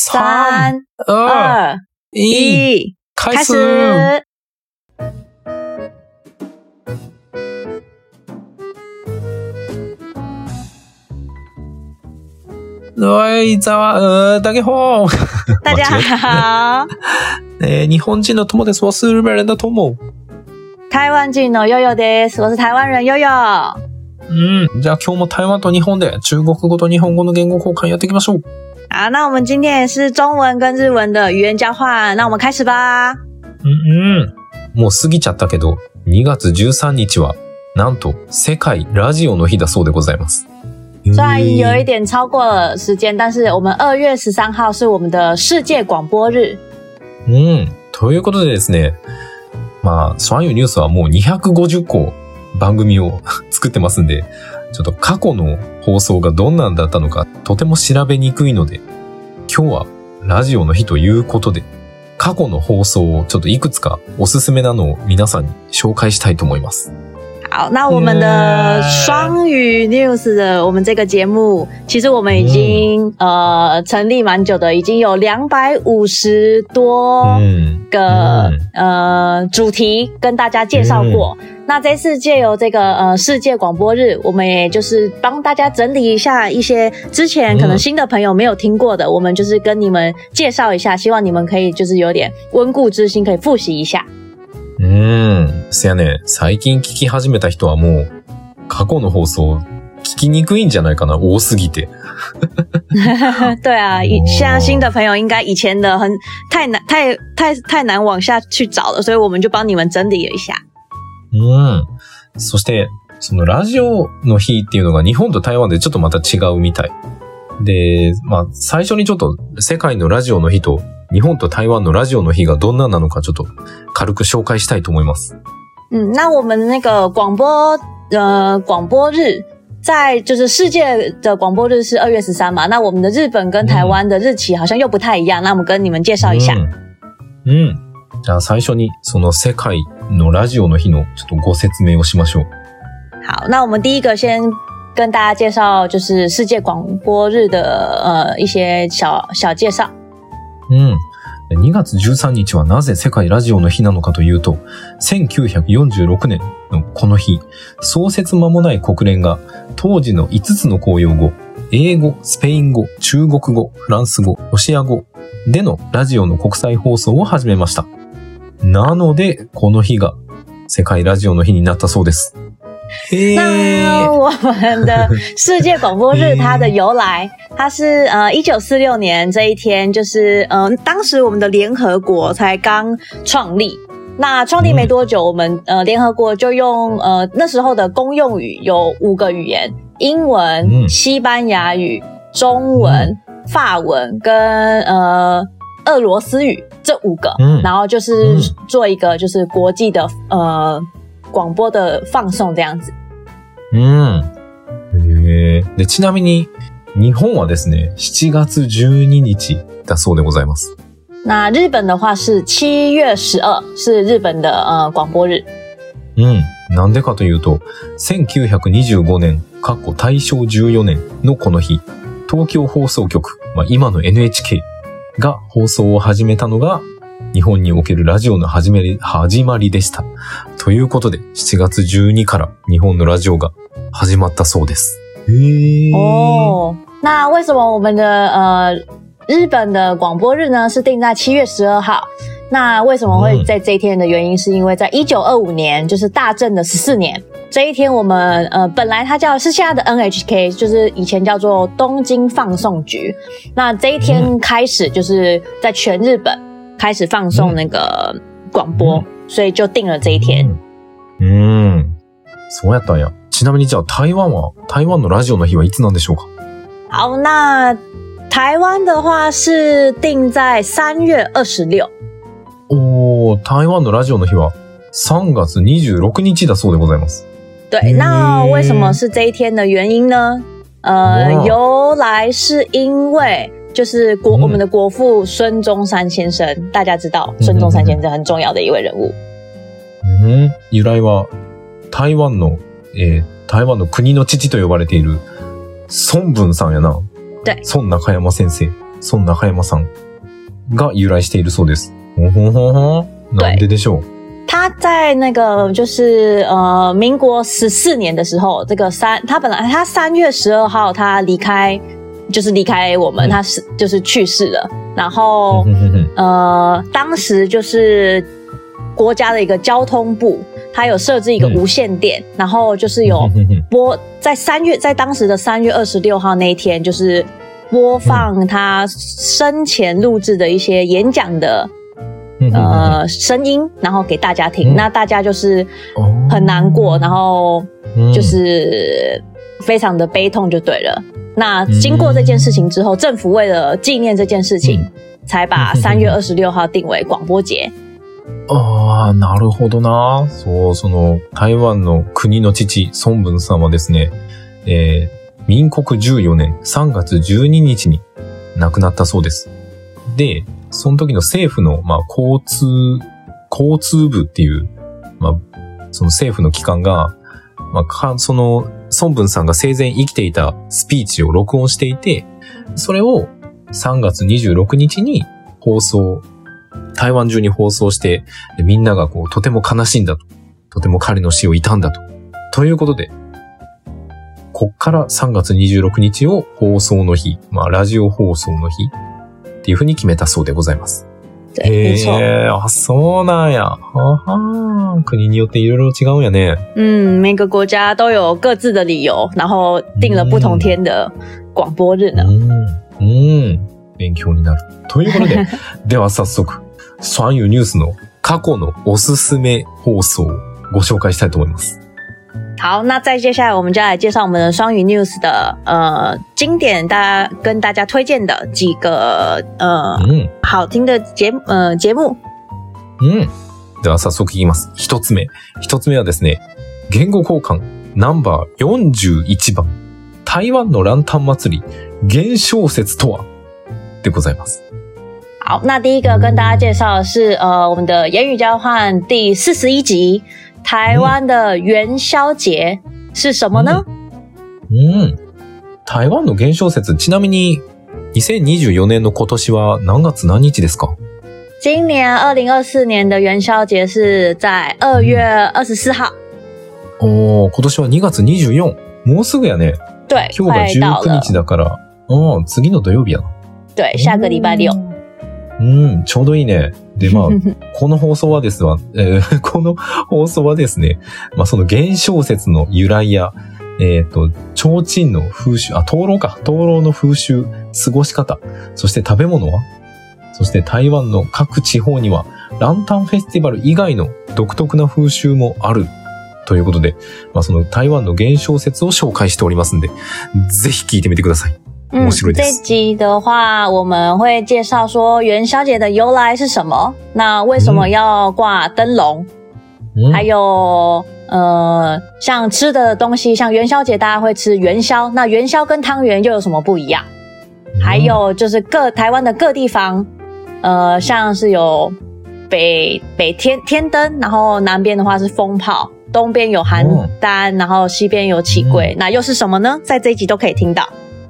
三、二、二、一，一，开开始。始。はい、ざわ、呃、大家好。大家好，えー日本人の友です。我是日本人的友。台湾人の悠悠です。我是台湾人悠悠。うん。じゃあ今日も台湾と日本で中国語と日本語の言語交換やっていきましょう。好，那我们今天也是中文跟日文的语言交换，那我们开始吧。うんうん。もう過ぎちゃったけど、2月13日は、なんと、世界ラジオの日だそうでございます。虽然有一点超过了时间，但是我们二月十三号是我们的世界广播日。うん。ということでですね、まあ、そういうニュースはもう250個番組を 作ってますんで、ちょっと過去の放送がどんなんだったのか、とても調べにくいので、今日はラジオの日ということで、過去の放送をちょっといくつかおすすめなのを皆さんに紹介したいと思います。好，那我们的双语 news 的我们这个节目，其实我们已经、呃成立蛮久的，已经有两百五十多うん。个、嗯呃主题跟大家介绍过。那这次借由这个呃世界广播日，我们也就是帮大家整理一下一些之前可能新的朋友没有听过的，我们就是跟你们介绍一下，希望你们可以就是有点温故知新，可以复习一下。うん。せやね、最近聞き始めた人はもう、過去の放送、聞きにくいんじゃないかな、多すぎて。对啊，以哦现在新的朋友应该以前的很太难太太太难往下去找了，所以我们就帮你们整理了一下。 うん。そして、そのラジオの日っていうのが日本と台湾でちょっとまた違うみたい。で、まあ、最初にちょっと世界のラジオの日と日本と台湾のラジオの日がどんななのかちょっと軽く紹介したいと思います。嗯，那我们那个广播呃广播日，在就是世界的广播日是二月十三嘛，那我们的日本跟台湾的日期好像又不太一样，那我们跟你们介绍一下。うん。うん。じゃあ最初にその世界のラジオの日のちょっとご説明をしましょう。好，那我们第一个先跟大家介绍就是世界广播日的呃一些小小介绍。うん。2月13日はなぜ世界ラジオの日なのかというと、1946年のこの日、創設間もない国連が当時の5つの公用語、英語、スペイン語、中国語、フランス語、ロシア語でのラジオの国際放送を始めました。なので、この日が世界ラジオの日になったそうです。へー。那我们的世界广播日它的由来，它是呃一九四六年这一天，就是呃当时我们的联合国才刚创立。那创立没多久，我们呃联合国就用呃那时候的公用语有五个语言：英文、嗯西班牙语、中文、法文跟呃俄罗斯语这五个，嗯然后就是嗯做一个就是国际的呃广播的放送这样子。うん。へーで、ちなみに、日本はですね、7月12日だそうでございます。那日本的话是七月十二，是日本的呃广播日。うん。なんでかというと、1925年、過去大正14年のこの日、東京放送局、まあ、今の NHK が放送を始めたのが、日本におけるラジオの始めり、始まりでした。ということで、7月12から日本のラジオが始まったそうです。へー。哦，那为什么我们的呃日本的广播日呢？是定在七月十二号？那为什么会在这一天的原因，是因为在一九二五年，就是大正的十四年这一天，我们呃本来它叫是现在的 NHK，就是以前叫做东京放送局。那这一天开始，就是在全日本开始放送那个广播，嗯所以就定了这一天。うん。うん。そうやったんや。ちなみにじゃあ台湾は、台湾のラジオの日はいつなんでしょうか好，那台湾的话是定在三月二十六。 おー、台湾のラジオの日は3月26日だそうでございます。对，嗯那为什么是这一天的原因呢？呃，哇由来是因为就是国、嗯我们的国父孙中山先生，大家知道孙中山先生很重要的一位人物。うん。由来は、台湾の、えー台湾の国の父と呼ばれている、孫文さんやな。对孫中山先生。孫中山さんが由来しているそうです。ほほほほ。なんででしょう他在那个就是呃民国十四年的时候，这个三他本来他三月十二号他离开，就是离开我们，嗯他是就是去世了。然后ふんふんふん呃，当时就是国家的一个交通部，它有设置一个嗯无线电，然后就是有ふんふんふん播在三月，在当时的三月二十六号那一天，就是播放他生前录制的一些演讲的ふんふんふん 呃声音，然后给大家听。嗯那大家就是哦很难过，然后嗯就是非常的悲痛，就对了。那经过这件事情之后，政府为了纪念这件事情，嗯才把嗯三月二十六号定为广播节。ああ、なるほどな。そう、その、台湾の国の父、孫文さんはですね、えー民国14年3月12日に亡くなったそうです。で、その時の政府の、まあ、交通、交通部っていう、まあ、その政府の機関が、まあか、その、孫文さんが生前生きていたスピーチを録音していて、それを3月26日に放送、台湾中に放送して、みんながこう、とても悲しんだと。とても彼の死を悼んだと。ということで、こっから3月26日を放送の日、まあ、ラジオ放送の日っていうふうに決めたそうでございます。へー、あ、そうなんや。はは国によっていろいろ違うんやね。嗯，每个国家都有各自的理由，然后定了不同天的广播日呢。うん。うん。勉強になる。ということで、では早速、ソンユニュースの過去のおすすめ放送をご紹介したいと思います。好，那再接下来我们就来介绍我们的双语 news 的呃经典，大家跟大家推荐的几个呃うん。好听的节呃节目。うん。では早速いきます。一つ目。一つ目はですね、言語交換ナンバー41番。台湾のランタン祭り、現象説とはでございます。好，那第一个跟大家介绍的是呃我们的言语交换第四十一集， 台湾的元宵节是什么呢？うん。台湾の現象説、ちなみに、2024年の今年は何月何日ですか？今年二零二四年的元宵节是在二月二十四号，おー、今年は2月24。もうすぐやね。对，今日が快到了19，日だから、うん、次の土曜日やな。对，下个礼拜六。うん、ちょうどいいね。で、まあ、この放送はですわ、えー この放送はですね、まあその現象説の由来や、えっ、と、提灯の風習、あ、灯籠か、灯籠の風習、過ごし方、そして食べ物は？そして台湾の各地方には、ランタンフェスティバル以外の独特な風習もある。ということで、まあその台湾の現象説を紹介しておりますんで、ぜひ聞いてみてください。嗯，面白いです这一集的话，我们会介绍说元宵节的由来是什么，那为什么要挂灯笼，うん还有呃，像吃的东西，像元宵节大家会吃元宵，那元宵跟汤圆又有什么不一样？还有就是各台湾的各地方，呃，像是有北北天天灯，然后南边的话是风炮，东边有邯郸，然后西边有起龟，那又是什么呢？在这一集都可以听到，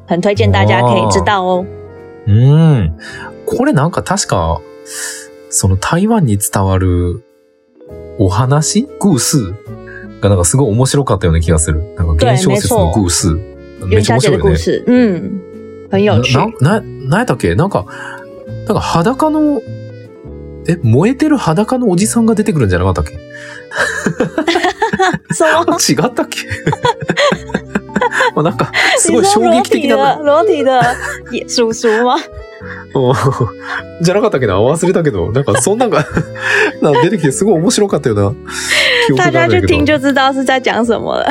很推荐大家可以知道哦。うん。これなんか確か、その台湾に伝わるお話故事がなんかすごい面白かったような気がする。なんか現象説の故事。めっちゃ面白いよね。的故事，嗯，很有趣。な、な、なんやったっけ？なんか、なんか裸の、え、燃えてる裸のおじさんが出てくるんじゃなかったっけ？什么？違ったっけ？まあなんか、すごい衝撃的な、的裸体的也叔叔吗？うん じゃなかったっけな？忘れたけど、なんかそんなんがなんか出てきてすごい面白かったような記憶大。家去听就知道是在讲什么了。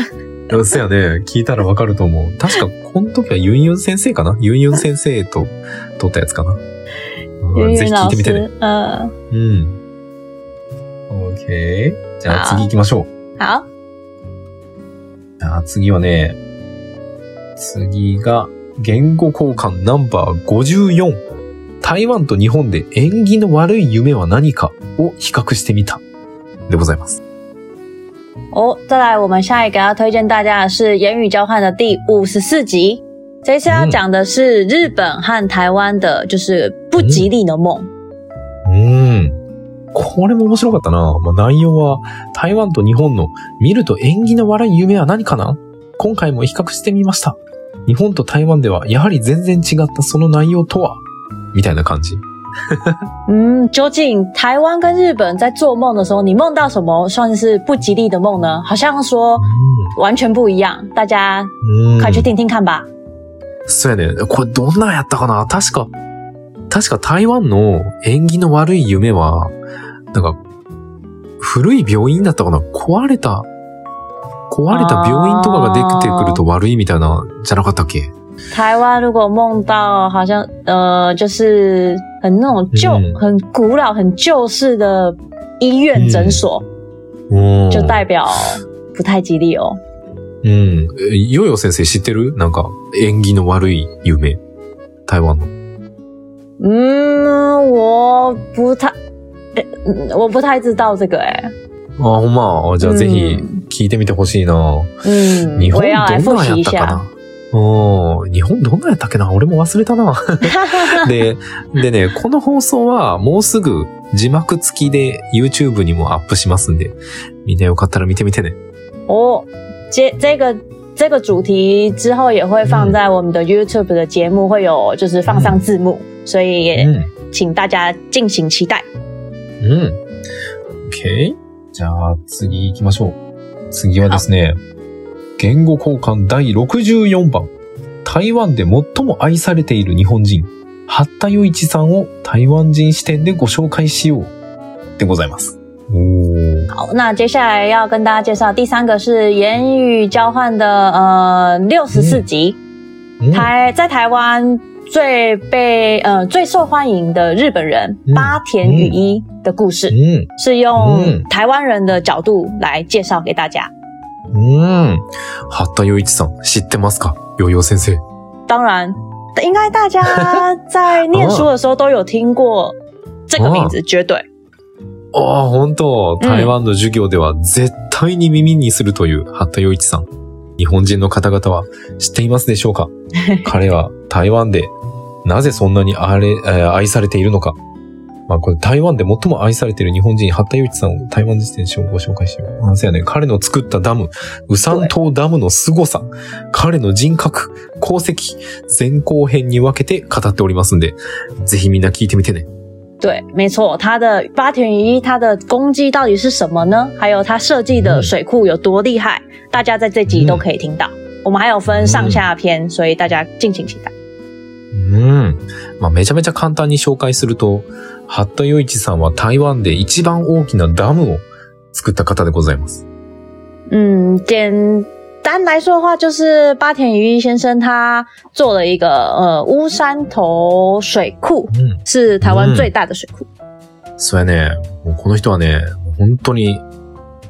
うんそうやね。聞いたらわかると思う。確か、この時はユンユン先生かな？ユンユン先生と撮ったやつかな？うんぜひ聞いてみてね。うん。OK。じゃあ次行きましょう。好，じゃあ次はね、次が、言語交換ナンバー54。台湾と日本で縁起の悪い夢は何かを比較してみた。でございます。哦，再来，我们下一个要推荐大家的是言语交换的第五十四集。这次要讲的是日本和台湾的，就是不吉利的梦。うん。これも面白かったな。まあ、内容は、台湾と日本の見ると縁起の悪い夢は何かな？今回も比較してみました。日本と台湾では、やはり全然違ったその内容とは？みたいな感じ。嗯，究竟台湾跟日本在做梦的时候，你梦到什么算是不吉利的梦呢？好像说完全不一样，大家うん。快去听听看吧。そうやね。これどんなんやったかな？確か、確か台湾の縁起の悪い夢は、なんか、古い病院だったかな？壊れた、壊れた病院とかが出てくると悪いみたいな、じゃなかったっけ？台湾如果梦到好像呃，就是很那种旧、嗯很古老、很旧式的医院诊所，うん。就代表不太吉利哦。うん。えヨヨ先生知ってる？なんか、縁起の悪い夢。台湾の。嗯，我不太，我不太知道这个哎、あ、ほんま？あじゃあぜひ聞いてみてほしいな。嗯日，本どんなんや。ったかな？うん。日本どんなんやったっけな？俺も忘れたな。で、でね、この放送はもうすぐ字幕付きで YouTube にもアップしますんで、みんなよかったら見てみてね。哦，这这个这个主题之后也会放在我们的 YouTube 的节目，会有就是放上字幕，所以也うん。请大家敬请期待。うん。OK? じゃあ次行きましょう。次はですね、言語交換第64番。台湾で最も愛されている日本人、八田余一さんを台湾人視点でご紹介しよう。でございます。おー。好，那接下来要跟大家介绍第三个是言语交换的呃六十四集，うん台在台湾最被呃最受欢迎的日本人嗯八田雨一的故事，うん。是用嗯台湾人的角度来介绍给大家。うん。八田余一さん、知ってますかヨヨ先生。当然，应该大家在念书的时候都有听过这个名字，绝对。ああ、本当うん台湾の授業では絶対に耳にするという八田余一さん。日本人の方々は知っていますでしょうか彼は台湾で なぜそんなにあれ、えー愛されているのか。まあこれ台湾で最も愛されている日本人、八田余一さんを台湾時点でご紹介しよう。あそうやね。彼の作ったダム、ウサン島ダムの凄さ、彼の人格、功績、前後編に分けて語っておりますんで、ぜひみんな聞いてみてね。对，没错，它的八田雨一它的攻击到底是什么呢？还有它设计的水库有多厉害，大家在这集都可以听到。我们还有分上下篇，所以大家敬请期待。うん。まあ、めちゃめちゃ簡単に紹介すると、八田余一さんは台湾で一番大きなダムを作った方でございます。嗯，简单来说的话，就是八田雨一先生他做了一个呃乌山头水库，うん。是台湾最大的水库。そうやね。もうこの人はね、本当に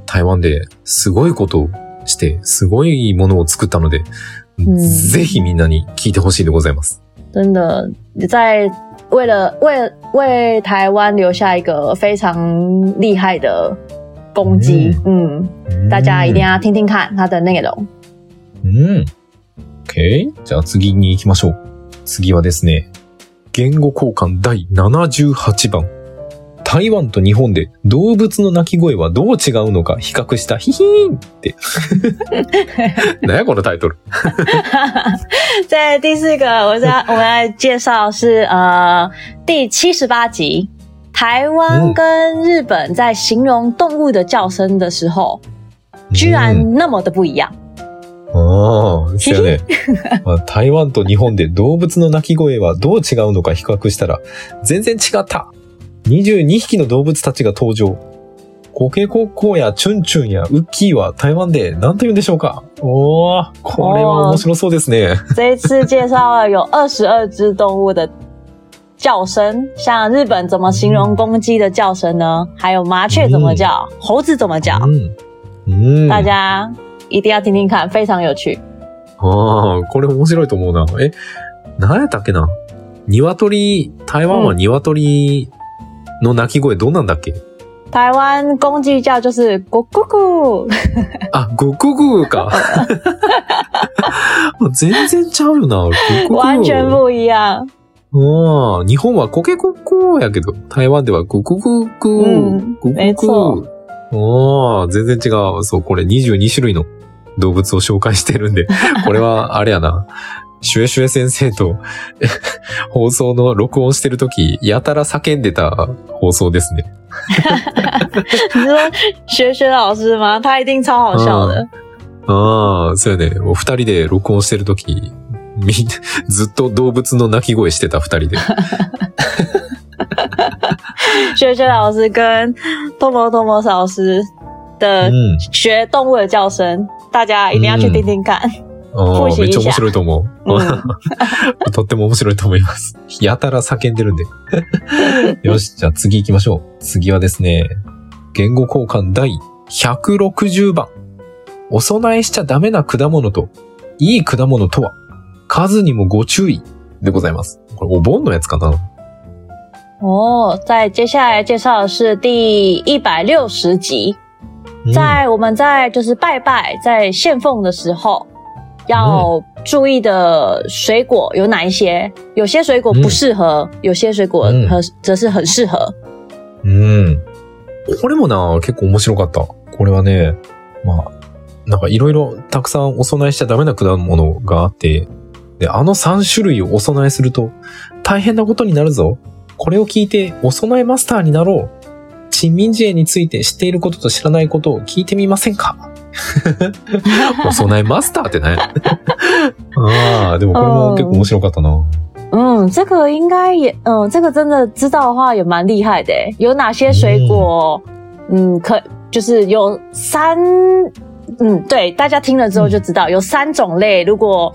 台湾ですごいことをして、すごいものを作ったので、んぜひみんなに聞いてほしいでございます。真的在为了为为台湾留下一个非常厉害的攻击，嗯，大家一定要听听看它的内容。うん。OK? じゃあ次に行きましょう。次はですね、言語交換第78番。台湾と日本で動物の鳴き声はどう違うのか比較したヒヒーンって。何やこのタイトル。在第四个，我在我们来介绍是呃第七十八集，台湾跟日本在形容动物的叫声的时候，居然那么的不一样。あ あ、そうやね。まあ台湾と日本で動物の鳴き声はどう違うのか比較したら、全然違った。22匹の動物たちが登場。コケコッコーやチュンチュンやウッキーは台湾で何と言うんでしょうか？おー、これは面白そうですね。这一次介绍了有二十二只动物的叫声，像日本怎么形容公鸡的叫声呢？还有麻雀怎么叫，猴子怎么叫，うん。うん。大家一定要听听看，非常有趣。ああ、これ面白いと思うな。え、何やったっけな？鶏、台湾は鶏の鳴き声どんなんだっけ、台湾公鸡叫就是咕咕咕，あ、ゴクグーか。全然ちゃうよな。ゴクグー完全不一样。うん。日本はコケコッコーやけど、台湾ではググググうーん、ググ没错グー。うん。全然違う。そう、これ22種類の動物を紹介してるんで、これはあれやな。シュエシュエ先生と 放送の録音してるとき、やたら叫んでた放送ですね。你说学学老师吗？他一定超好笑的。ああ、そうやね。お二人で録音してるとき、みんな、ずっと動物の鳴き声してた二人で。学学老师跟托摩托摩老师的うん。学动物的叫声，大家一定要去听听看。あめっちゃ面白いと思う。うん とっても面白いと思います。やたら叫んでるんで。よし、じゃあ次行きましょう。次はですね、言語交換第160番。お供えしちゃダメな果物と、いい果物とは、数にもご注意でございます。これお盆のやつかな哦，在接下来介绍的是第一百六十集，うん在我们在就是拜拜在献奉的时候，要注意的水果有哪一些？有些水果不适合，有些水果嗯和则是很适合。うん。これもな、結構面白かった。これはね、まあ、なんかいろいろたくさんお供えしちゃダメな果物があって、で、あの3種類をお供えすると大変なことになるぞ。これを聞いてお供えマスターになろう。珍民事園について知っていることと知らないことを聞いてみませんか？お供えマスターってね。ああ、でもこれも結構面白かったな。嗯，这个应该也，嗯，这个真的知道的话也蛮厉害的诶。有哪些水果？嗯，可就是有三，嗯，对，大家听了之后就知道、有三种类。如果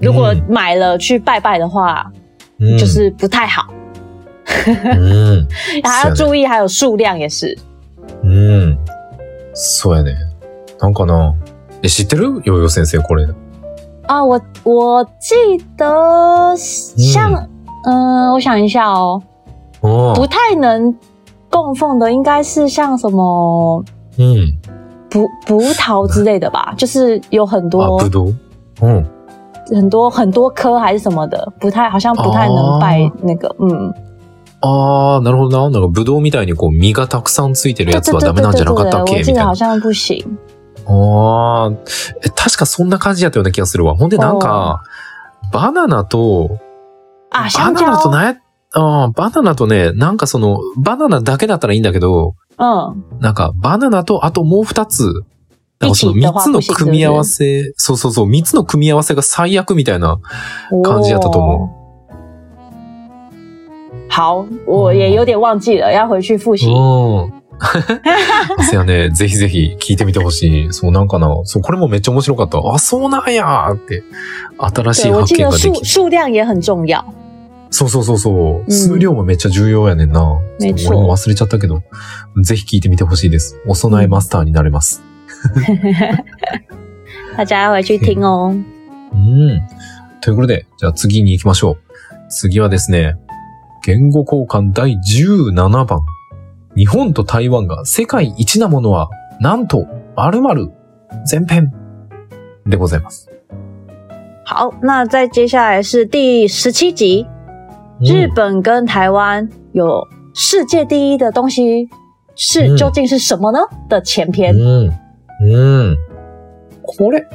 如果嗯买了去拜拜的话，うん就是不太好，うん。还要注意，还有数量也是。うん。そうやね。なんかな？え、知ってる？ヨーヨー先生これ。啊，我我记得像，嗯、我想一下哦，あ不太能供奉的应该是像什么うん。葡葡萄之类的吧，就是有很あ、多ぶどううん。很多很多颗还是什么的，不太好像不太能拜那个，嗯，あー、なるほどな。なんかぶどうみたいにこう実がたくさんついてるやつはダメなんじゃなかったっけ？我みたいな。记得好像不行。あー。え、確かそんな感じやったような気がするわ。ほんでなんか、バナナと、啊，バナナとなあーバナナとね、なんかその、バナナだけだったらいいんだけど、嗯，なんか、バナナと、あともう二つ。なんかその三つの組み合わせ、そうそうそう、三つの組み合わせが最悪みたいな感じやったと思哦好，我也有点忘记了，要回去复习。うん。せやね、ぜひぜひ聞いてみてほしい。そうなんかな。そう、これもめっちゃ面白かった。あ、そうなんやーって。新しい発見ができ数量也很重要。そうそうそうそう。ん数量もめっちゃ重要やねんな。俺も忘れちゃったけど。ぜひ聞いてみてほしいです。お供えマスターになれます。大家要回去听哦。うん。ということで、じゃあ次に行きましょう。次はですね、言語交換第17番。日本と台湾が世界一なものは、なんと、〇〇前編でございます。好，那再接下来是第十七集，日うん本跟台湾有世界第一的东西是嗯究竟是什么呢？的前篇。うん。うん。これ、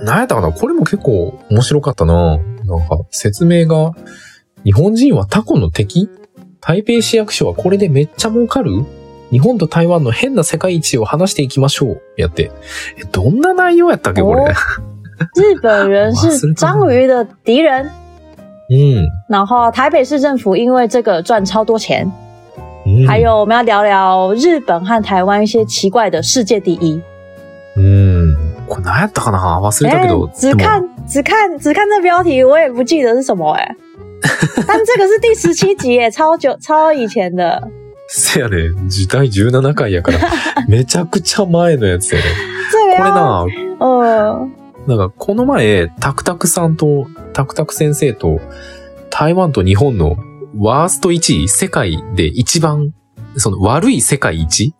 なんやったかな？これも結構面白かったな。なんか、説明が、日本人はタコの敵？台北市役所はこれでめっちゃ儲かる？日本と台湾の変な世界一を話していきましょう。やって。え、どんな内容やったっけこれ？哦日本人是章鱼的敌人，うん。然后台北市政府因为这个赚超多钱。うん还有我们要聊聊日本和台湾一些奇怪的世界第一。うん。これ何やったかな？忘れたけど。只看只看只看这标题，我也不记得是什么哎、但这个是第十七集耶，超久超以前的。せやね。時代17回やから、めちゃくちゃ前のやつやね。这个要これな、呃なんかこの前、タクタクさんと、タクタク先生と、台湾と日本のワースト1位、世界で一番その悪い世界一？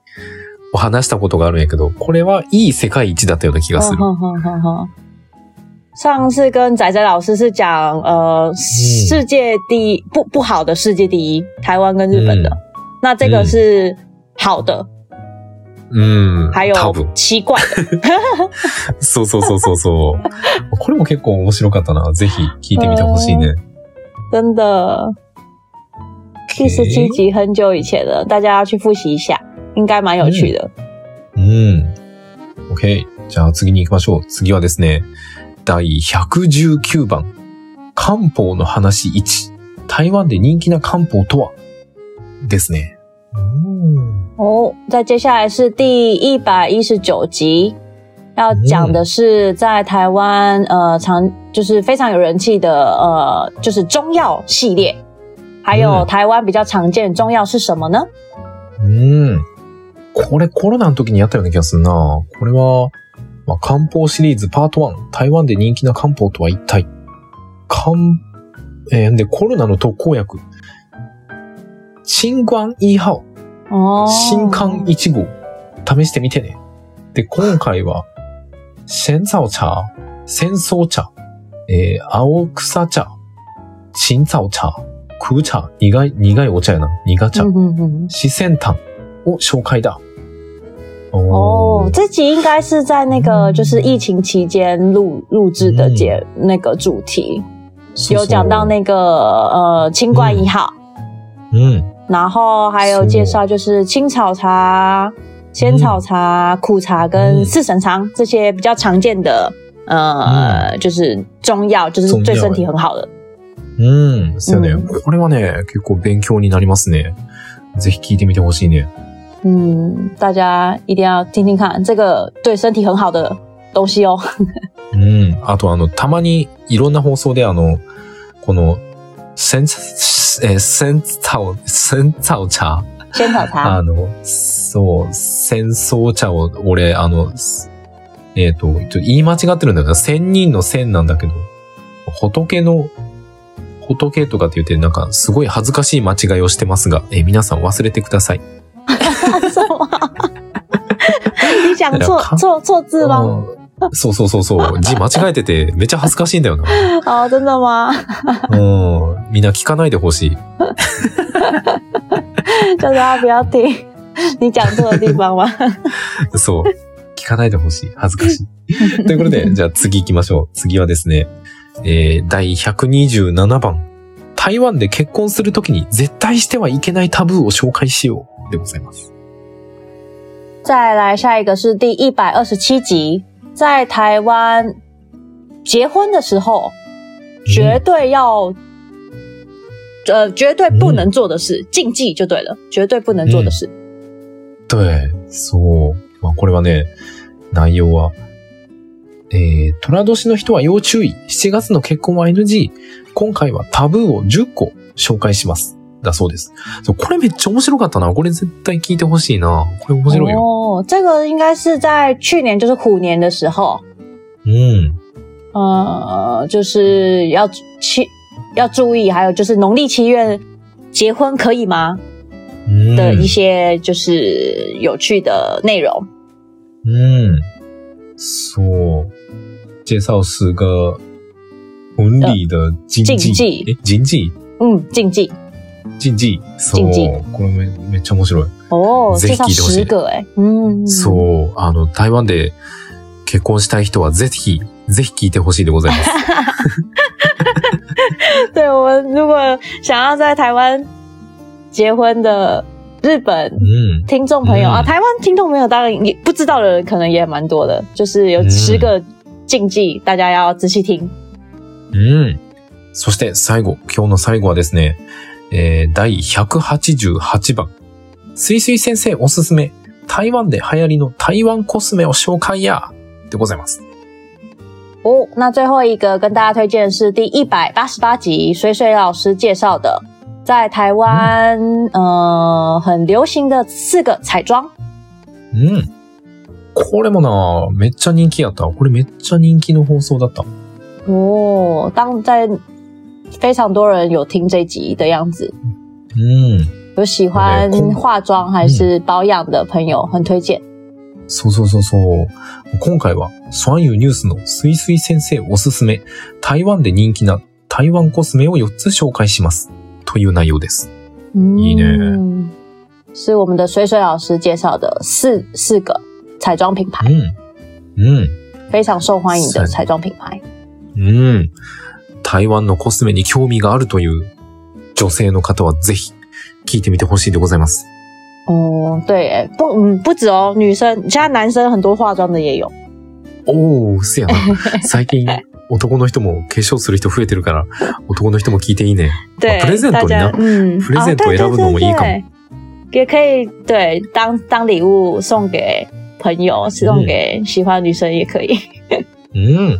を話したことがあるんやけど、これはいい世界一だったような気がする。上次跟仔仔老师是讲，呃，世界第一不不好的世界第一，台湾跟日本的。那这个是好的，うん。还有多分。奇怪的。そうそうそうそうそう。これも結構面白かったな。ぜひ聞いてみてほしいね。真的，第十七集很久以前了，大家要去复習一下，应该蛮有趣的。うん。OK。じゃあ次に行きましょう。次はですね、 第119番。漢方の話1。台湾で人気な漢方とは？ですね。哦，再接下来是第一百一十九集，要讲的是在台湾呃常就是非常有人气的呃就是中药系列，还有嗯台湾比较常见的中药是什么呢？うん。これコロナの時にやったような気がするな。これは、まあ、漢方シリーズパート1。台湾で人気な漢方とは一体？漢、えーで、コロナの特効薬。新冠一号。哦，新刊1号。試してみてね。で、今回は、仙草茶、仙草茶、えー青草茶、青草茶、空茶、苦い、苦いお茶やな。苦茶。四仙炭を紹介だ。哦，这集应该是在那个就是疫情期间录录制的节、那个主题，有讲到那个呃清冠一号。うん。然后还有介绍就是青草茶、仙草茶、苦茶跟嗯四神汤这些比较常见的呃，就是中药，就是对身体很好的。うん。そうよね、うんこれはね、結構勉強になりますね。ぜひ聞いてみてほしいね。 嗯，大家一定要听听看，这个对身体很好的东西哦。うん。あとあの、たまにいろんな放送であの、この、セン、えー、センツァオ、センツァオ茶仙草茶あの、そう、戦争茶を、俺、あの、すえっ、と、ちょっと言い間違ってるんだけど、千人の千なんだけど、仏の、仏とかって言って、なんか、すごい恥ずかしい間違いをしてますが、えー皆さん忘れてください。什么？你讲错看错错字吗？うんそうそうそうそう。字間違えてて、めっちゃ恥ずかしいんだよな。哦，真的吗？うん。みんな聞かないでほしい。叫大家不要听你讲错的地方吗？そう。聞かないでほしい。恥ずかしい。ということで、じゃあ次行きましょう。次はですね、えー、第127番。台湾で結婚するときに絶対してはいけないタブーを紹介しよう。でございます。再来下一个是第一百二十七集，在台湾结婚的时候，绝对要，呃，绝对不能做的事，禁忌就对了，绝对不能做的事。对、そう。まあ、これはね、内容は、えー、虎年の人は要注意。7月の結婚は NG。今回はタブーを10個紹介します。だそうです。これめっちゃ面白かったな。これ絶対聞いてほしいな。これ面白いよ。哦，这个应该是在去年，就是虎年的时候，うん。呃，就是要七要注意，还有就是农历七月结婚可以吗？うん的一些就是有趣的内容。うん。そう。介绍十个婚礼的禁忌。禁忌え、禁忌嗯，禁忌禁忌。そう。禁忌これめめっちゃ面白い。哦，ぜひ聞いてほしい十个哎，嗯，そう。あの、台湾で結婚したい人はぜひ、ぜひ聞いてほしいでございます。对我们如果想要在台湾结婚的日本うん。听众朋友、嗯啊，台湾听众朋友当然也不知道的人可能也蛮多的，就是有嗯十个禁忌，大家要仔细听。うん。そして最後、今日の最後はですね、えー、第188番。すいすい先生おすすめ、台湾で流行りの台湾コスメを紹介や、でございます。哦，那最后一个跟大家推荐的是第一百八十八集，水水老师介绍的，在台湾、呃很流行的四个彩妆。うん。これもな、めっちゃ人気やった。これめっちゃ人気の放送だった。哦，当在非常多人有听这集的样子。うん。有喜欢化妆还是保养的朋友，很推荐。そうそうそうそう。今回は、ソアンユーニュースのスイスイ先生おすすめ、台湾で人気な台湾コスメを4つ紹介します。という内容です。いいね嗯，是我们的水水老师介绍的四四个彩妆品牌，うん。うん。非常受欢迎的是彩妆品牌。うん。台湾のコスメに興味があるという女性の方はぜひ聞いてみてほしいでございます。哦，对耶，不，嗯，不止哦，女生现在男生很多化妆的也有。おー、せやな。最近、男の人も化粧する人増えてるから、男の人も聞いていいね。对，プレゼントにな嗯，プレゼント選ぶのもいいかも对对对也可以对当当礼物送给朋友，送给喜欢女生也可以。うん。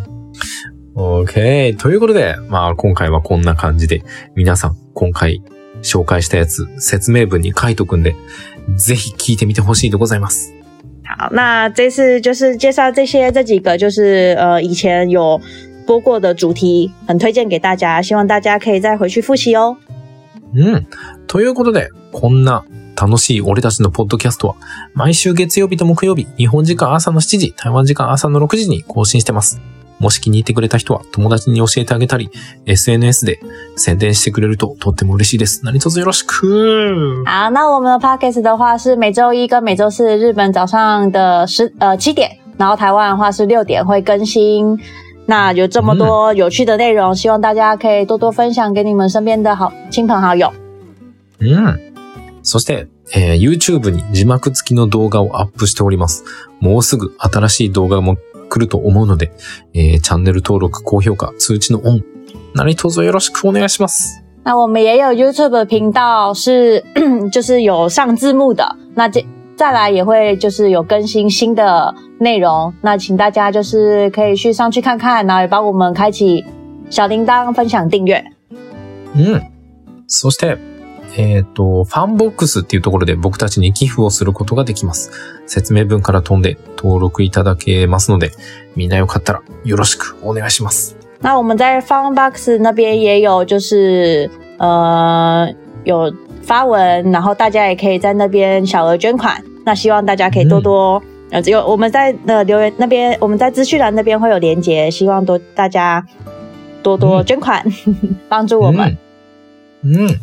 OK。ということで、まあ今回はこんな感じで、皆さん今回紹介したやつ説明文に書いとくんで、ぜひ聞いてみてほしいでございます。好，那这次就是介绍这些这几个，就是呃以前有播过的主题，很推荐给大家，希望大家可以再回去复习哦。うん。ということで、こんな楽しい俺たちのポッドキャストは、毎週月曜日と木曜日、日本時間朝の7時、台湾時間朝の6時に更新してます。もし気に入ってくれた人は友達に教えてあげたり、SNS で宣伝してくれるととっても嬉しいです。何卒よろしく好，那我们的 podcast 的话是每周一跟每周四日本早上的十呃七点，然后台湾的话是六点会更新。那有这么多有趣的内容，希望大家可以多多分享给你们身边的好亲朋好友。うん。そして、えー YouTube に字幕付きの動画をアップしております。もうすぐ新しい動画も来ると思うので、えーチャンネル登録、高評価、通知のオン、何卒よろしくお願いします。那我们也有 YouTube 频道是 就是有上字幕的，那这再来也会就是有更新新的内容，那请大家就是可以去上去看看，然后也帮我们开启小铃铛、分享、订阅。うん。そして、えっ、と、ファンボックスっていうところで僕たちに寄付をすることができます。説明文から飛んで登録いただけますので、みんなよかったらよろしくお願いします。那我们在 Funbox 那边也有，就是呃有发文，然后大家也可以在那边小额捐款。那希望大家可以多多、呃，只有我们在呃留言那边，我们在资讯栏那边会有连接，希望多大家多多捐款，帮助我们。うん。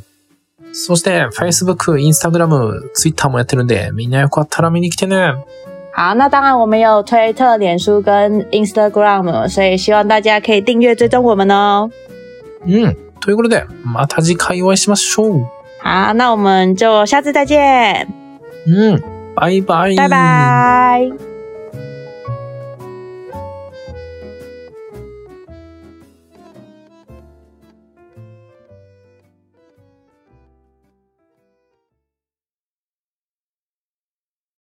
うん。そして、Facebook、Instagram、Twitter もやってるんで、みんなよかったら見に来てね。好，那当然我们有推特、脸书跟 Instagram，所以希望大家可以订阅追踪我们哦。うん。ということで、また次回お会いしましょう。好，那我们就下次再见，うん。バイバイ。拜拜。